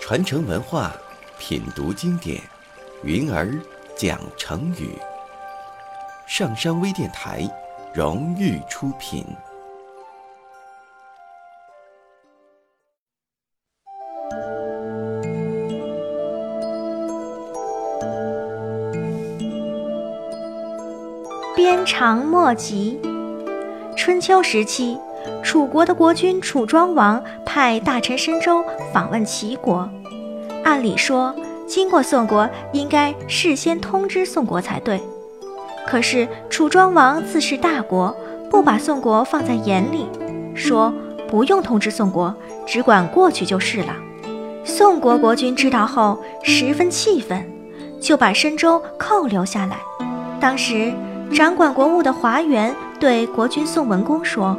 传承文化，品读经典，云儿讲成语。上山微电台荣誉出品。鞭长莫及。春秋时期，楚国的国君楚庄王派大臣申州访问齐国。按理说，经过宋国，应该事先通知宋国才对。可是楚庄王自恃大国，不把宋国放在眼里，说不用通知宋国，只管过去就是了。宋国国君知道后十分气愤，就把申州扣留下来。当时掌管国务的华元对国君宋文公说：“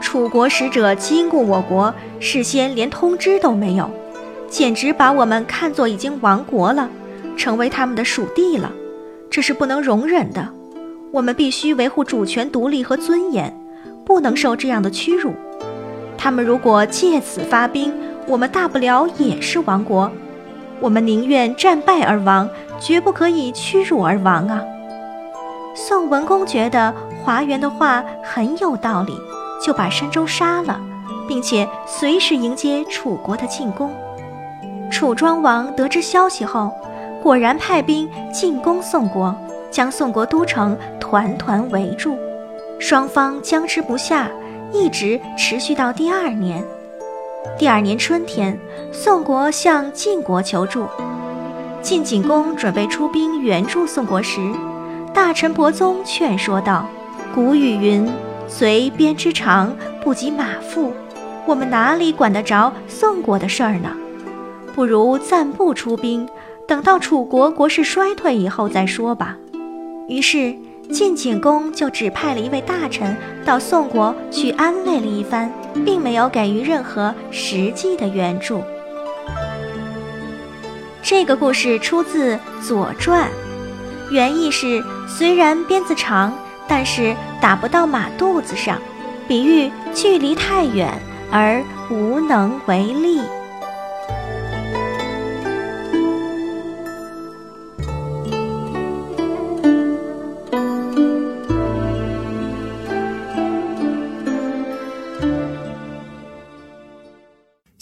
楚国使者经过我国，事先连通知都没有。”简直把我们看作已经亡国了，成为他们的属地了，这是不能容忍的。我们必须维护主权、独立和尊严，不能受这样的屈辱。他们如果借此发兵，我们大不了也是亡国。我们宁愿战败而亡，绝不可以屈辱而亡啊！宋文公觉得华元的话很有道理，就把申州杀了，并且随时迎接楚国的进攻。楚庄王得知消息后，果然派兵进攻宋国，将宋国都城团团围住。双方僵持不下，一直持续到第二年。第二年春天，宋国向晋国求助。晋景公准备出兵援助宋国时，大臣伯宗劝说道：“古语云，随鞭之长，不及马腹。我们哪里管得着宋国的事儿呢？”不如暂不出兵，等到楚国国势衰退以后再说吧。于是晋景公就只派了一位大臣到宋国去安慰了一番，并没有给予任何实际的援助。这个故事出自《左传》，原意是虽然鞭子长，但是打不到马肚子上，比喻距离太远而无能为力。